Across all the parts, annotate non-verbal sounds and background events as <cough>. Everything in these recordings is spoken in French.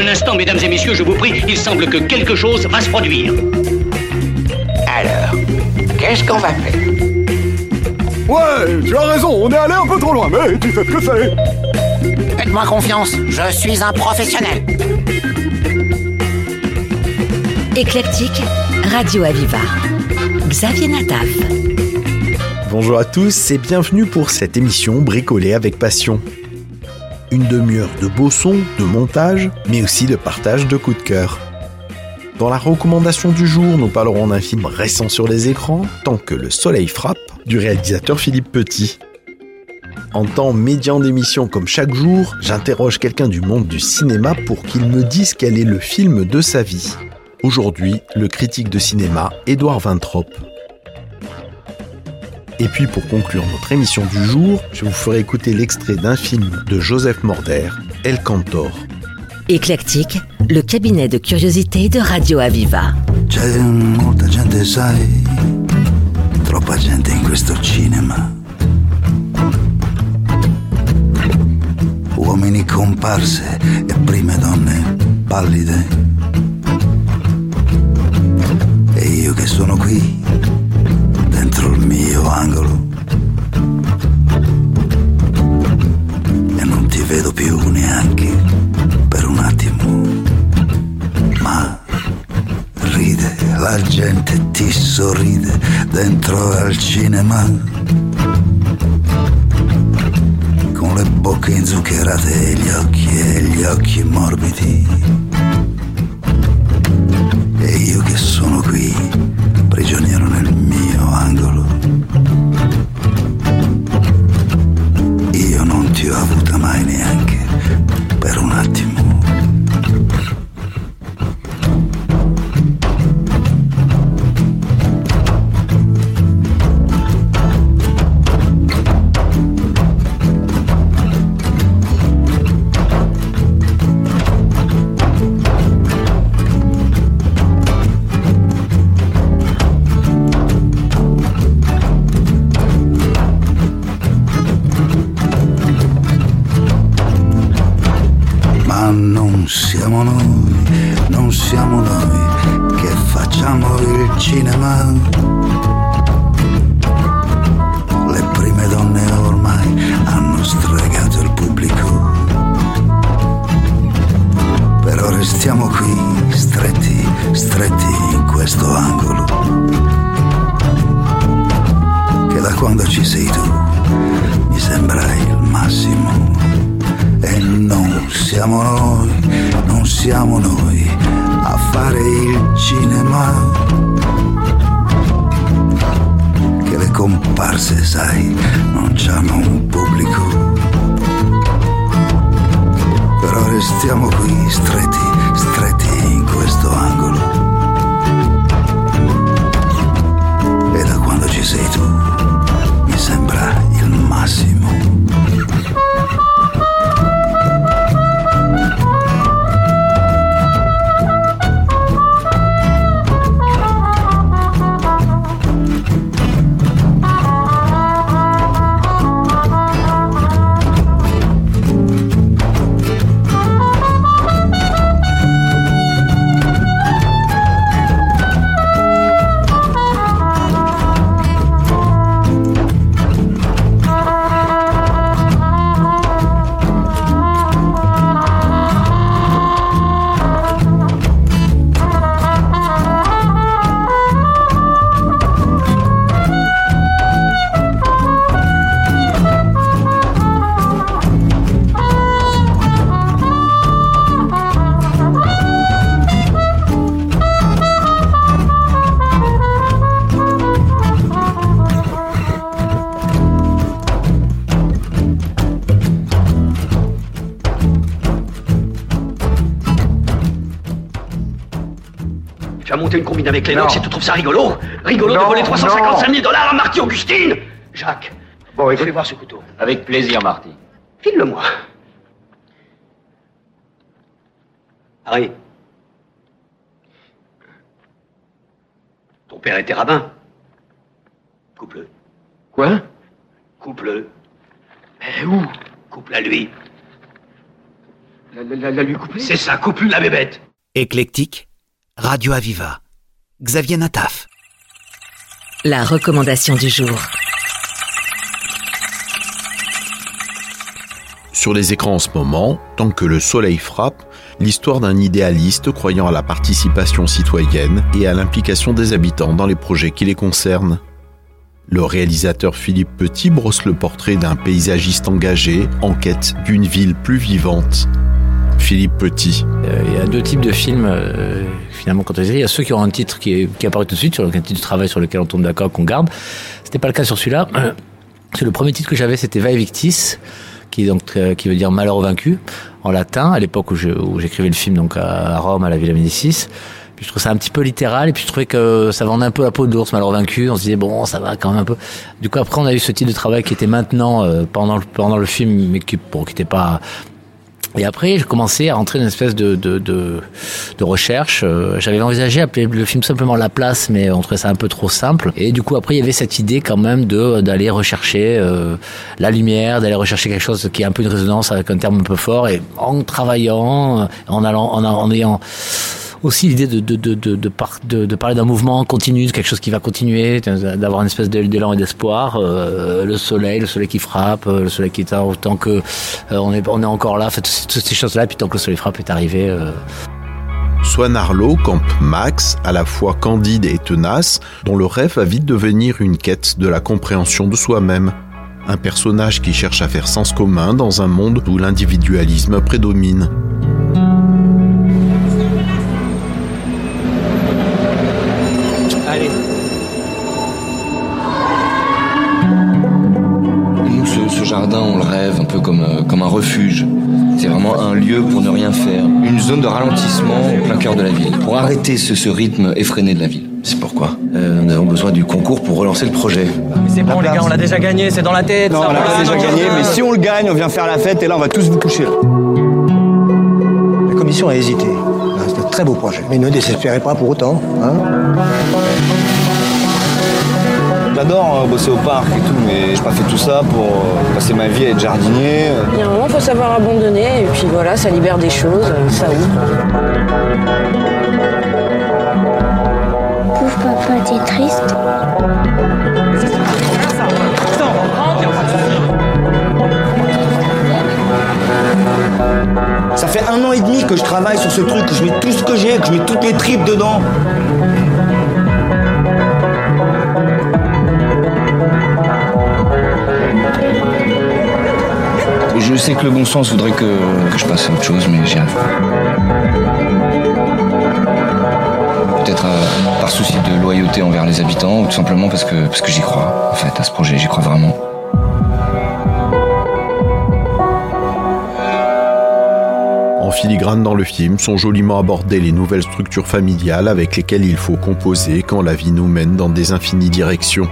Un instant, mesdames et messieurs, je vous prie, il semble que quelque chose va se produire. Alors, qu'est-ce qu'on va faire? Ouais, tu as raison, on est allé un peu trop loin, mais tu sais ce que c'est. Faites-moi confiance, je suis un professionnel. Éclectique, Radio Aviva. Xavier Nataf. Bonjour à tous et bienvenue pour cette émission bricolée avec passion. Une demi-heure de beaux sons, de montage, mais aussi de partage de coups de cœur. Dans la recommandation du jour, nous parlerons d'un film récent sur les écrans, Tant que le soleil frappe, du réalisateur Philippe Petit. En temps médian d'émission comme chaque jour, j'interroge quelqu'un du monde du cinéma pour qu'il me dise quel est le film de sa vie. Aujourd'hui, le critique de cinéma Édouard Vintrop. Et puis pour conclure notre émission du jour, je vous ferai écouter l'extrait d'un film de Joseph Morder, El Cantor. Éclectique, le cabinet de curiosité de Radio Aviva. C'è molta gente, sai, troppa gente in questo cinema. Uomini comparse e prime donne pallide. E io che sono qui, mio angolo. E non ti vedo più neanche per un attimo. Ma ride, la gente ti sorride dentro al cinema. Con le bocche inzuccherate e gli occhi e gli occhi morbidi. E io che sono qui, prigioniero nel mio angolo. Noi, non siamo noi che facciamo il cinema. Le prime donne ormai hanno stregato il pubblico. Però restiamo qui, stretti, stretti in questo angolo. Che da quando ci sei tu mi sembra il massimo. E non siamo noi, non siamo noi a fare il cinema. Che le comparse, sai, non c'hanno un pubblico. Però restiamo qui stretti, stretti in questo angolo. E da quando ci sei tu, mi sembra il massimo. Tu as monté une combine avec Lennox Non. et tu trouves ça rigolo Rigolo Non, de voler 355 non. 000 dollars à Marty Augustine Jacques, Bon, écoute, fais voir ce couteau. Avec plaisir, Marty. File-le-moi. Harry. Ton père était rabbin. Coupe-le. Quoi? Coupe-le. Mais où? Coupe-la lui. La, la- la lui couper C'est ça, coupe-lui la bébête Éclectique, Radio Aviva. Xavier Nataf. La recommandation du jour. Sur les écrans en ce moment, tant que le soleil frappe, l'histoire d'un idéaliste croyant à la participation citoyenne et à l'implication des habitants dans les projets qui les concernent. Le réalisateur Philippe Petit brosse le portrait d'un paysagiste engagé en quête d'une ville plus vivante. Philippe Petit. Euh, Il y a deux types de films, euh, finalement, quand on les. Il y a ceux qui ont un titre qui, est, qui apparaît tout de suite, sur un titre de travail sur lequel on tombe d'accord, qu'on garde. C'était pas le cas sur celui-là. <clears throat> C'est le premier titre que j'avais, c'était Vae Victis, qui, donc, euh, qui veut dire malheur vaincu, en latin, à l'époque où j'écrivais le film, donc à, Rome, à la Villa Médicis. Je trouvais ça un petit peu littéral, et puis je trouvais que ça vendait un peu la peau de malheur vaincu. On se disait, bon, ça va quand même un peu. Du coup, après, on a eu ce type de travail qui était maintenant, euh, pendant, le, pendant le film, mais qui, bon, qui pas et après, j'ai commencé à rentrer dans une espèce de, de, de, de recherche. Euh, J'avais envisagé d'appeler le film simplement La Place, mais on trouvait ça un peu trop simple. Et du coup, après, il y avait cette idée quand même de d'aller rechercher euh, la lumière, d'aller rechercher quelque chose qui a un peu une résonance avec un terme un peu fort. Et en travaillant, en allant, en ayant aussi l'idée de, de, de, de, de, par- de, de parler d'un mouvement continu, de quelque chose qui va continuer, d'avoir une espèce d'élan et d'espoir. Euh, le soleil, le soleil qui frappe, euh, le soleil qui est autant que euh, on, est, encore là, fait, toutes toutes ces choses-là, puis tant que le soleil frappe est arrivé. euh, Swan Arlo campe Max, à la fois candide et tenace, dont le rêve va vite devenir une quête de la compréhension de soi-même. Un personnage qui cherche à faire sens commun dans un monde où l'individualisme prédomine. Jardin, on le rêve un peu comme, euh, comme un refuge. C'est vraiment un lieu pour ne rien faire. Une zone de ralentissement au plein cœur de la ville. Pour arrêter ce, ce rythme effréné de la ville. C'est pourquoi euh, nous avons besoin du concours pour relancer le projet. C'est bon les gars, on l'a déjà gagné, c'est dans la tête. Non, ça on l'a déjà gagné, mais si on le gagne, on vient faire la fête et là, on va tous vous toucher. Là. La commission a hésité. Ah, C'est un très beau projet. Mais ne désespérez pas pour autant. Hein J'adore euh, bosser au parc et tout, mais j'ai pas fait tout ça pour euh, passer ma vie à être jardinier. Il y a un moment, il faut savoir abandonner, et puis voilà, ça libère des choses, ça ouvre. Pauvre papa, t'es triste Ça fait un an et demi que je travaille sur ce truc, que je mets tout ce que j'ai, que je mets toutes mes tripes dedans. Je sais que le bon sens voudrait que, je passe à autre chose, mais j'y arrive pas. Peut-être euh, par souci de loyauté envers les habitants, ou tout simplement parce que, parce que j'y crois, en fait, à ce projet, j'y crois vraiment. En filigrane dans le film sont joliment abordées les nouvelles structures familiales avec lesquelles il faut composer quand la vie nous mène dans des infinies directions.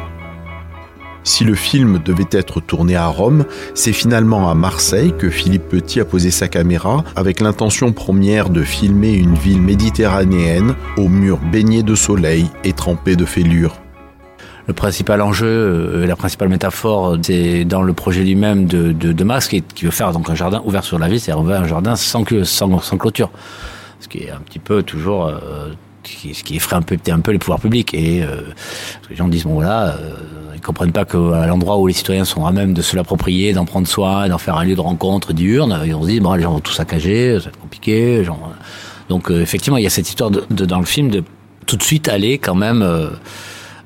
Si le film devait être tourné à Rome, c'est finalement à Marseille que Philippe Petit a posé sa caméra avec l'intention première de filmer une ville méditerranéenne aux murs baignés de soleil et trempés de fêlures. Le principal enjeu, euh, la principale métaphore, c'est dans le projet lui-même de, de, Max, qui, veut faire donc un jardin ouvert sur la ville, c'est-à-dire un jardin sans, clôture. Ce qui est un petit peu toujours, euh, ce qui effraie un peu, les pouvoirs publics. Et euh, les gens disent, bon voilà, euh, ils comprennent pas qu'à l'endroit où les citoyens sont à même de se l'approprier, d'en prendre soin, d'en faire un lieu de rencontre diurne, ils on se dit, bon les gens vont tout saccager, ça va être compliqué. Donc euh, effectivement, il y a cette histoire dans le film de tout de suite aller quand même... Euh,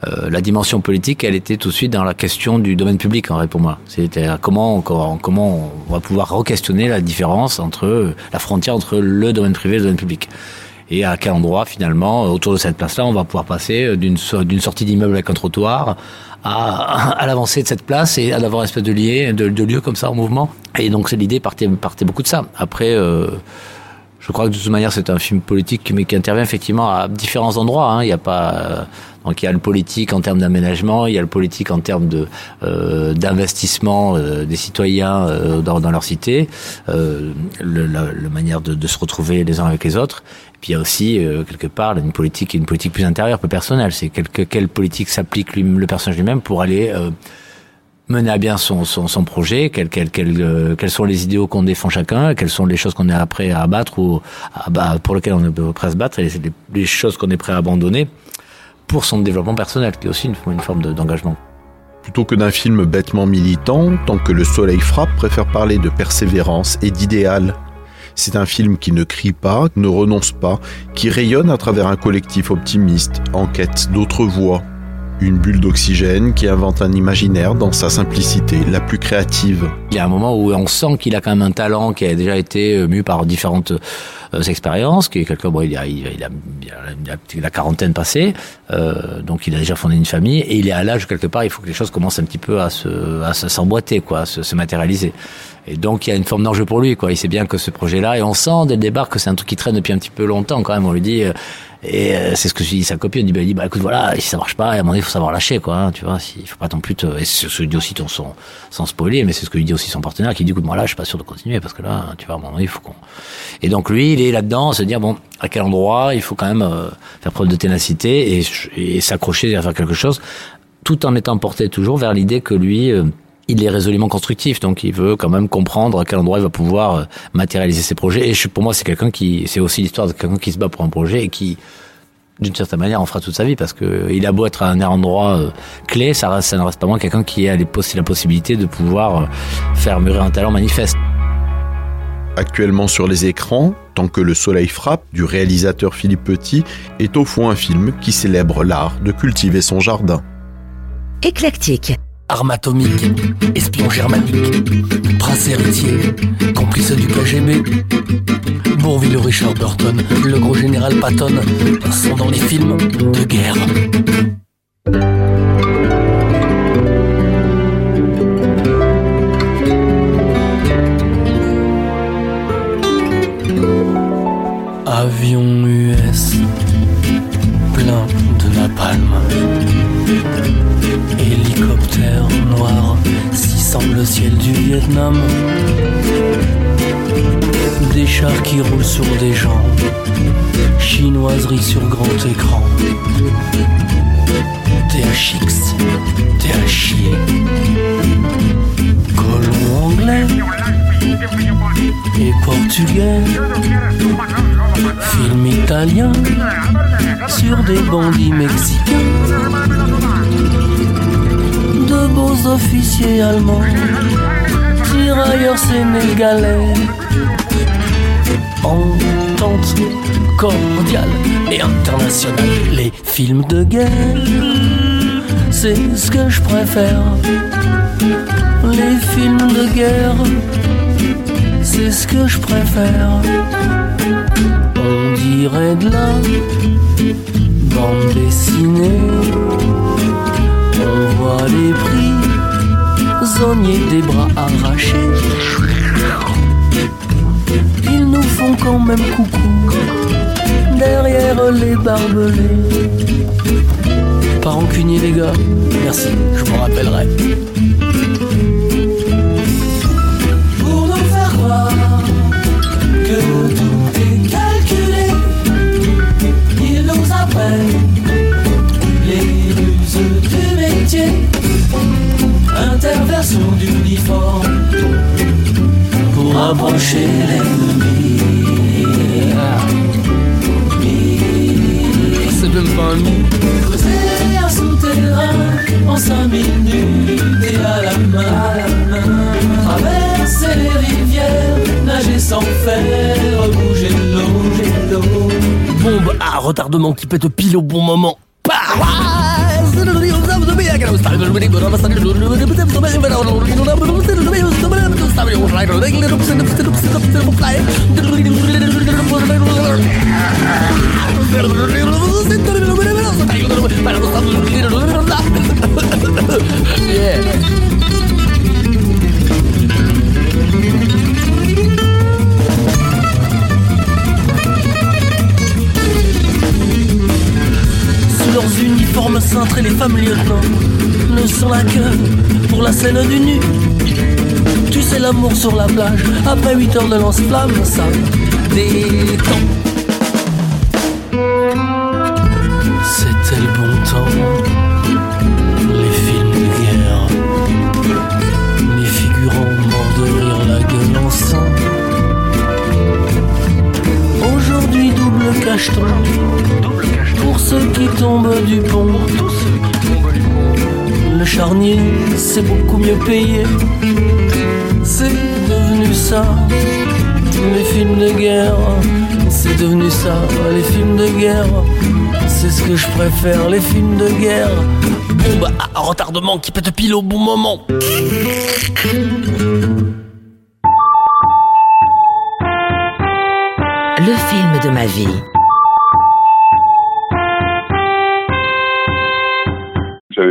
euh, la dimension politique, elle était tout de suite dans la question du domaine public, en vrai, pour moi. C'était comment, comment, comment on va pouvoir re-questionner la différence entre la frontière entre le domaine privé et le domaine public. Et à quel endroit, finalement, autour de cette place-là, on va pouvoir passer d'une d'une sortie d'immeuble avec un trottoir à, l'avancée de cette place et à avoir une espèce de, lié, de, lieu comme ça en mouvement. Et donc, l'idée partait, beaucoup de ça. Après, euh, je crois que de toute manière, c'est un film politique, mais qui intervient effectivement à différents endroits. Hein. Il n'y a pas. Euh, donc il y a le politique en termes d'aménagement, il y a le politique en termes de euh, d'investissement euh, des citoyens euh, dans, leur cité, euh, le, la, manière de, se retrouver les uns avec les autres. Puis il y a aussi euh, quelque part une politique, une politique plus intérieure, plus personnelle. C'est quelle, quelle politique s'applique le personnage lui-même pour aller euh, mener à bien son, son, son projet, quels quel, quel, euh, quels sont les idéaux qu'on défend chacun, quelles sont les choses qu'on est prêt à abattre ou bah, pour lesquelles on est prêt à se battre et les, les choses qu'on est prêt à abandonner pour son développement personnel, qui est aussi une forme d'engagement. Plutôt que d'un film bêtement militant, Tant que le soleil frappe préfère parler de persévérance et d'idéal. C'est un film qui ne crie pas, ne renonce pas, qui rayonne à travers un collectif optimiste, en quête d'autres voies. Une bulle d'oxygène qui invente un imaginaire dans sa simplicité la plus créative. Il y a un moment où on sent qu'il a quand même un talent qui a déjà été euh, mu par différentes euh, expériences, qui est quelqu'un, bon, il a, a, il, a, la quarantaine passée, euh, donc il a déjà fondé une famille, et il est à l'âge quelque part, il faut que les choses commencent un petit peu à se, à s'emboîter, quoi, à se, se matérialiser. Et donc il y a une forme d'enjeu pour lui, quoi. Il sait bien que ce projet-là, et on sent dès le départ que c'est un truc qui traîne depuis un petit peu longtemps quand même. On lui dit, et euh, c'est ce que dit sa copine. On dit, bah, dit, écoute, voilà, si ça marche pas, à un moment donné, il faut savoir lâcher, quoi. Hein, tu vois, il faut pas non plus te. Et c'est ce que dit aussi ton son, sans spoiler, mais c'est ce que lui dit aussi son partenaire, qui dit, écoute, moi là, je suis pas sûr de continuer parce que là, tu vois, à un moment donné, il faut qu'on. Et donc lui, il est là-dedans, se dire, bon, à quel endroit, il faut quand même euh, faire preuve de ténacité et, et s'accrocher à faire quelque chose, tout en étant porté toujours vers l'idée que lui. Euh, il est résolument constructif, donc il veut quand même comprendre à quel endroit il va pouvoir euh, matérialiser ses projets. Et je, pour moi, c'est quelqu'un qui, c'est aussi l'histoire de quelqu'un qui se bat pour un projet et qui, d'une certaine manière, en fera toute sa vie parce que il a beau être à un endroit euh, clé, ça, reste, ça ne reste pas moins quelqu'un qui a les la possibilité de pouvoir euh, faire mûrir un talent manifeste. Actuellement sur les écrans, Tant que le soleil frappe, du réalisateur Philippe Petit, est au fond un film qui célèbre l'art de cultiver son jardin. Éclectique arme atomique, espion germanique, prince héritier, complice du KGB. Bourville Richard Burton, le gros général Patton sont dans les films de guerre. Avion US, plein de napalm hélicoptère noir, si semble le ciel du Vietnam. Des chars qui roulent sur des gens, chinoiserie sur grand écran. THX, THI, colon anglais et portugais, film italien sur des bandits mexicains beaux officiers allemands, tirailleurs sénégalais, entente cordiale et internationale. Les films de guerre, c'est ce que je préfère. Les films de guerre, c'est ce que je préfère. On dirait de la bande dessinée on voit les prisonniers des bras arrachés. Ils nous font quand même coucou derrière les barbelés. Pas rancunier les gars, merci, je m'en rappellerai. Pour nous faire croire que tout est calculé, ils nous apprennent interversion d'uniforme pour approcher l'ennemi. C'est même pas un. Creuser un souterrain en cinq minutes et à la main. Traverser les rivières, nager sans faire bouger l'eau, l'eau. Bombe à retardement qui pète pile au bon moment. Yeah. leurs uniformes cintrés, les femmes lieutenants ne sont là que pour la scène du nu. Tu sais l'amour sur la plage, après 8 heures de lance-flamme, ça détend. C'était le bon temps, les films de guerre, les figurants morts de rire, la gueule ensemble. Aujourd'hui, double cacheton ceux qui tombent du pont. Le charnier, c'est beaucoup mieux payé. C'est devenu ça, les films de guerre. C'est devenu ça, les films de guerre. C'est ce que je préfère, les films de guerre. Bombe bah, à retardement qui pète pile au bon moment. Le film de ma vie.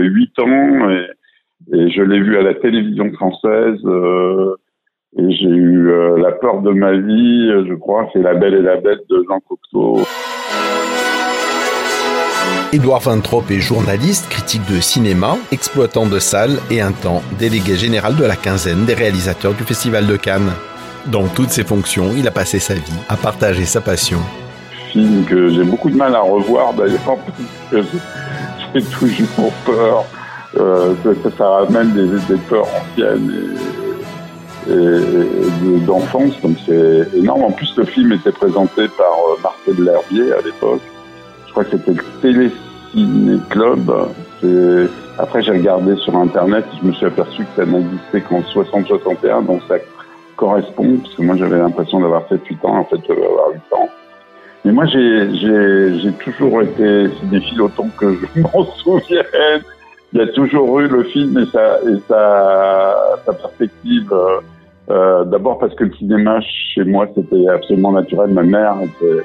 8 ans et, et je l'ai vu à la télévision française. euh, et j'ai eu euh, la peur de ma vie, je crois, c'est La Belle et la Bête de Jean Cocteau. Édouard Van Trop est journaliste, critique de cinéma, exploitant de salles et un temps délégué général de la quinzaine des réalisateurs du Festival de Cannes. Dans toutes ses fonctions, il a passé sa vie à partager sa passion. Film que j'ai beaucoup de mal à revoir d'ailleurs, parce que j'ai- toujours peur euh, que ça, ramène des, des peurs anciennes et, et- et de- d'enfance, donc c'est énorme. En plus, le film était présenté par euh, Marcel L'Herbier à l'époque. Je crois que c'était le Téléciné Club. Après, j'ai regardé sur Internet, je me suis aperçu que ça n'existait qu'en 60-61, donc ça correspond, parce que moi j'avais l'impression d'avoir 7-8 ans, en fait j'avais avoir 8 ans. Mais moi j'ai toujours été cinéphile autant que je <laughs> m'en souvienne. Il y a toujours eu le film et sa, et sa, sa perspective. euh, euh, D'abord parce que le cinéma chez moi c'était absolument naturel. Ma mère était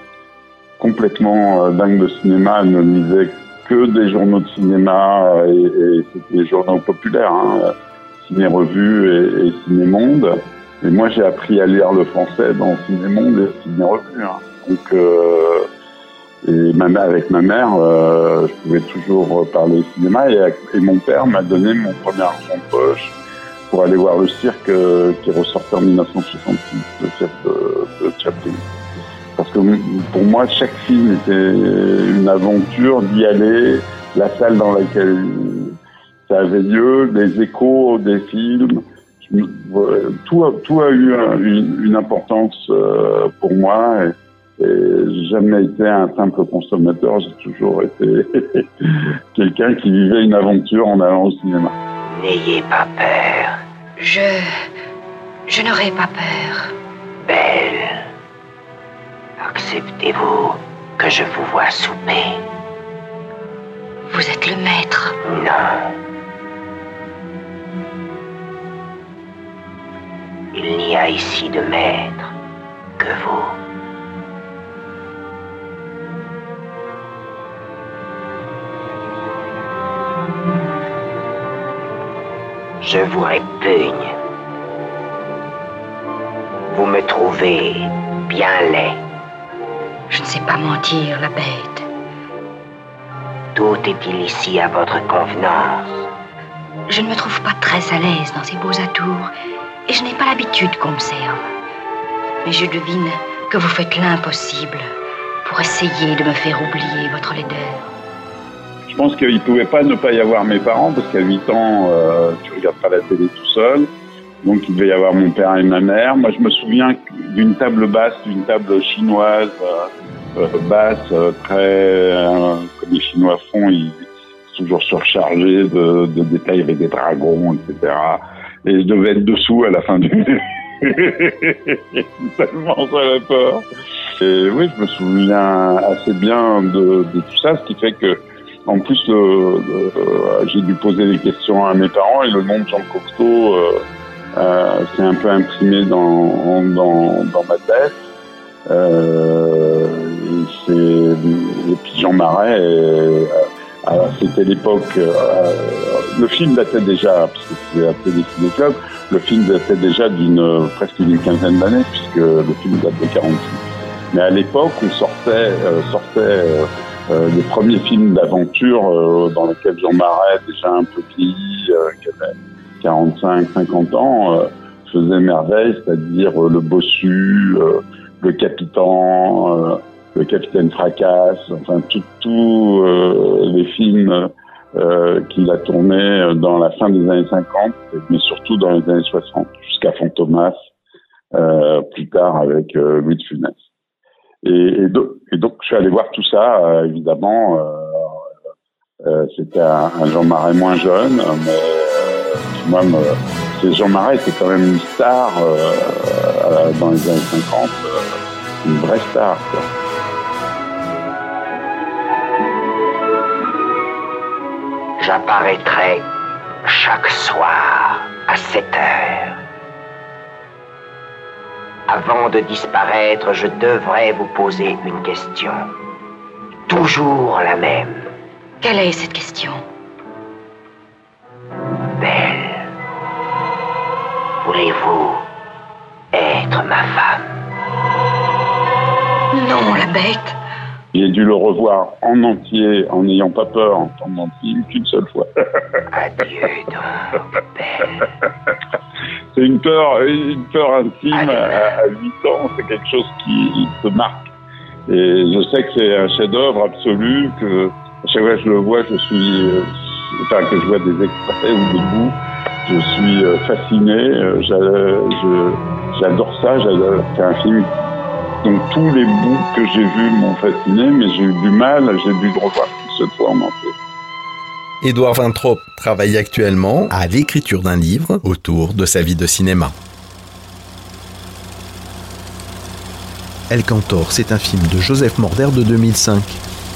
complètement euh, dingue de cinéma. Elle ne lisait que des journaux de cinéma euh, et, et c'était des journaux populaires, hein, Ciné Revue et, et Ciné Monde. Et moi, j'ai appris à lire le français dans Ciné Monde et Ciné Revue. hein. Donc, euh, avec ma mère, euh, je pouvais toujours parler cinéma. Et, mon père m'a donné mon premier argent de poche pour aller voir le cirque euh, qui ressortait en 1966, le cirque de, Chaplin. Parce que pour moi, chaque film était une aventure d'y aller, la salle dans laquelle ça avait lieu, les échos des films. Tout, a, eu un- une, importance pour moi. Et j'ai jamais été un simple consommateur, j'ai toujours été <laughs> quelqu'un qui vivait une aventure en allant au cinéma. N'ayez pas peur. Je. Je n'aurai pas peur. Belle. Acceptez-vous que je vous vois souper Vous êtes le maître. Non. Il n'y a ici de maître que vous. Je vous répugne. Vous me trouvez bien laid. Je ne sais pas mentir, la bête. Tout est-il ici à votre convenance Je ne me trouve pas très à l'aise dans ces beaux atours et je n'ai pas l'habitude qu'on me serve. Mais je devine que vous faites l'impossible pour essayer de me faire oublier votre laideur. Je pense qu'il ne pouvait pas ne pas y avoir mes parents parce qu'à 8 ans, euh, tu regardes pas la télé tout seul. Donc il devait y avoir mon père et ma mère. Moi, je me souviens d'une table basse, d'une table chinoise euh, euh, basse, euh, très euh, comme les Chinois font, ils sont toujours surchargés de, de détails avec des dragons, etc. Et je devais être dessous à la fin du <laughs> tellement j'avais peur. Et oui, je me souviens assez bien de, de tout ça, ce qui fait que en plus, le- j'ai dû poser des questions à mes parents et le nom de Jean Cocteau euh, euh, s'est un peu imprimé dans, dans, dans ma tête. Euh, et, puis Jean Marais, euh, c'était l'époque, euh, le film datait déjà, parce que c'est appelé des Ciné Club, le film datait déjà d'une presque d'une quinzaine d'années, puisque le film date de 46. Mais à l'époque, on sortait, euh, sortait euh, les premiers films d'aventure euh, dans lesquels Jean Marais, déjà un peu vieilli, euh, qui avait 45, 50 ans, euh, faisait merveille, c'est-à-dire euh, le bossu, euh, le capitaine, euh, le capitaine fracasse, enfin euh, les films qu'il a tournés dans la fin des années 50, mais surtout dans les années 60, jusqu'à Fantomas, plus tard avec Louis de Funès. Et, et, do- et donc, je suis allé voir tout ça, euh, évidemment. euh, euh, C'était un, Jean Marais moins jeune, mais Moi, me, Jean Marais, c'est quand même une star dans les années 50, euh, une vraie star. Quoi. J'apparaîtrai chaque soir à 7 heures. Avant de disparaître, je devrais vous poser une question. Toujours la même. Quelle est cette question? Belle, voulez-vous être ma femme? Non, la bête. J'ai dû le revoir en entier, en n'ayant pas peur, en film qu'une seule fois. Adieu donc, belle. C'est une peur, une peur intime à, à 8 ans, c'est quelque chose qui te marque. Et je sais que c'est un chef-d'œuvre absolu, que à chaque fois que je le vois, je suis, euh, enfin que je vois des extraits ou des bouts, je suis euh, fasciné. euh, J'adore ça. j'adore- C'est un film. Donc tous les bouts que j'ai vus m'ont fasciné, mais j'ai eu du mal. J'ai dû le revoir cette fois en entier. Édouard Vintrop travaille actuellement à l'écriture d'un livre autour de sa vie de cinéma. El Cantor, c'est un film de Joseph Morder de 2005.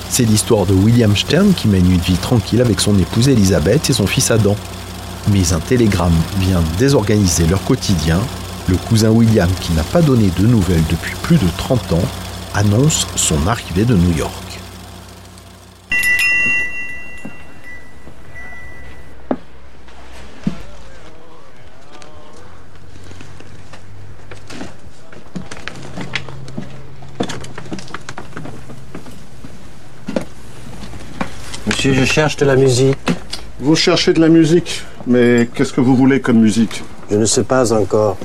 C'est l'histoire de William Stern qui mène une vie tranquille avec son épouse Elisabeth et son fils Adam. Mais un télégramme vient désorganiser leur quotidien. Le cousin William, qui n'a pas donné de nouvelles depuis plus de 30 ans, annonce son arrivée de New York. Monsieur, je cherche de la musique. Vous cherchez de la musique, mais qu'est-ce que vous voulez comme musique? Je ne sais pas encore.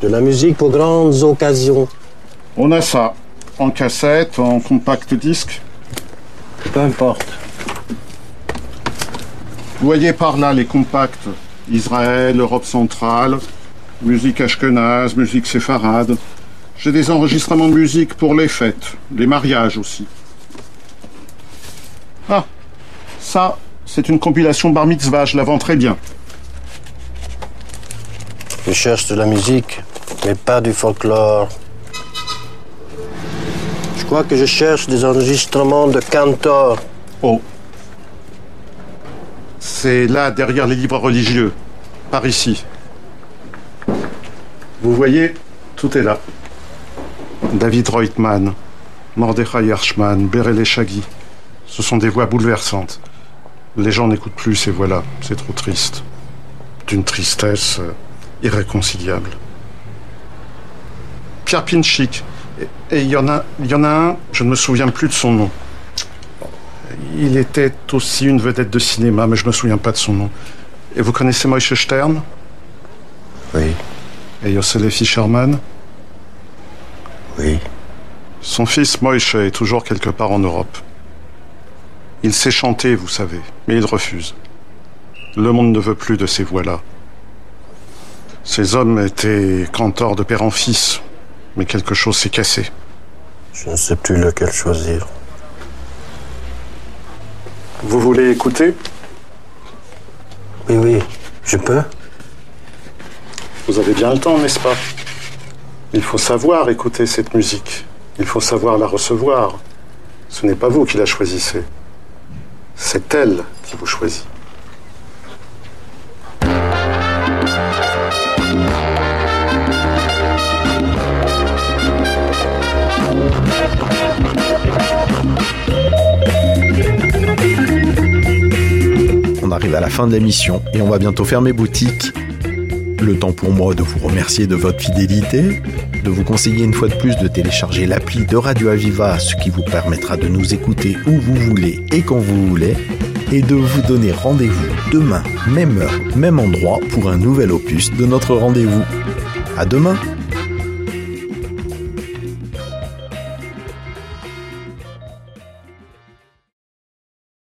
De la musique pour grandes occasions. On a ça, en cassette, en compact disque. Peu importe. Vous voyez par là les compacts. Israël, Europe centrale, musique ashkenaz, musique séfarade. J'ai des enregistrements de musique pour les fêtes, les mariages aussi. Ah, ça, c'est une compilation bar mitzvah, je la vends très bien. Je cherche de la musique, mais pas du folklore. Je crois que je cherche des enregistrements de Cantor. Oh. C'est là, derrière les livres religieux, par ici. Vous voyez, tout est là. David Reutemann, Mordechai Hirschman, Berele Shaggy. Ce sont des voix bouleversantes. Les gens n'écoutent plus ces voix-là. C'est trop triste. D'une tristesse euh, irréconciliable. Pierre Pinchik. Et il y, en a- y en a un, je ne me souviens plus de son nom. Il était aussi une vedette de cinéma, mais je ne me souviens pas de son nom. Et vous connaissez Moïse Stern Oui. Et Yossele Fischerman Oui. Son fils Moïse est toujours quelque part en Europe. Il sait chanter, vous savez, mais il refuse. Le monde ne veut plus de ces voix-là. Ces hommes étaient cantors de père en fils, mais quelque chose s'est cassé. Je ne sais plus lequel choisir. Vous voulez écouter? Oui, oui, je peux. Vous avez bien le temps, n'est-ce pas? Il faut savoir écouter cette musique. Il faut savoir la recevoir. Ce n'est pas vous qui la choisissez. C'est elle qui vous choisit. On arrive à la fin de l'émission et on va bientôt fermer boutique. Le temps pour moi de vous remercier de votre fidélité, de vous conseiller une fois de plus de télécharger l'appli de Radio Aviva, ce qui vous permettra de nous écouter où vous voulez et quand vous voulez, et de vous donner rendez-vous demain, même heure, même endroit, pour un nouvel opus de notre rendez-vous. À demain!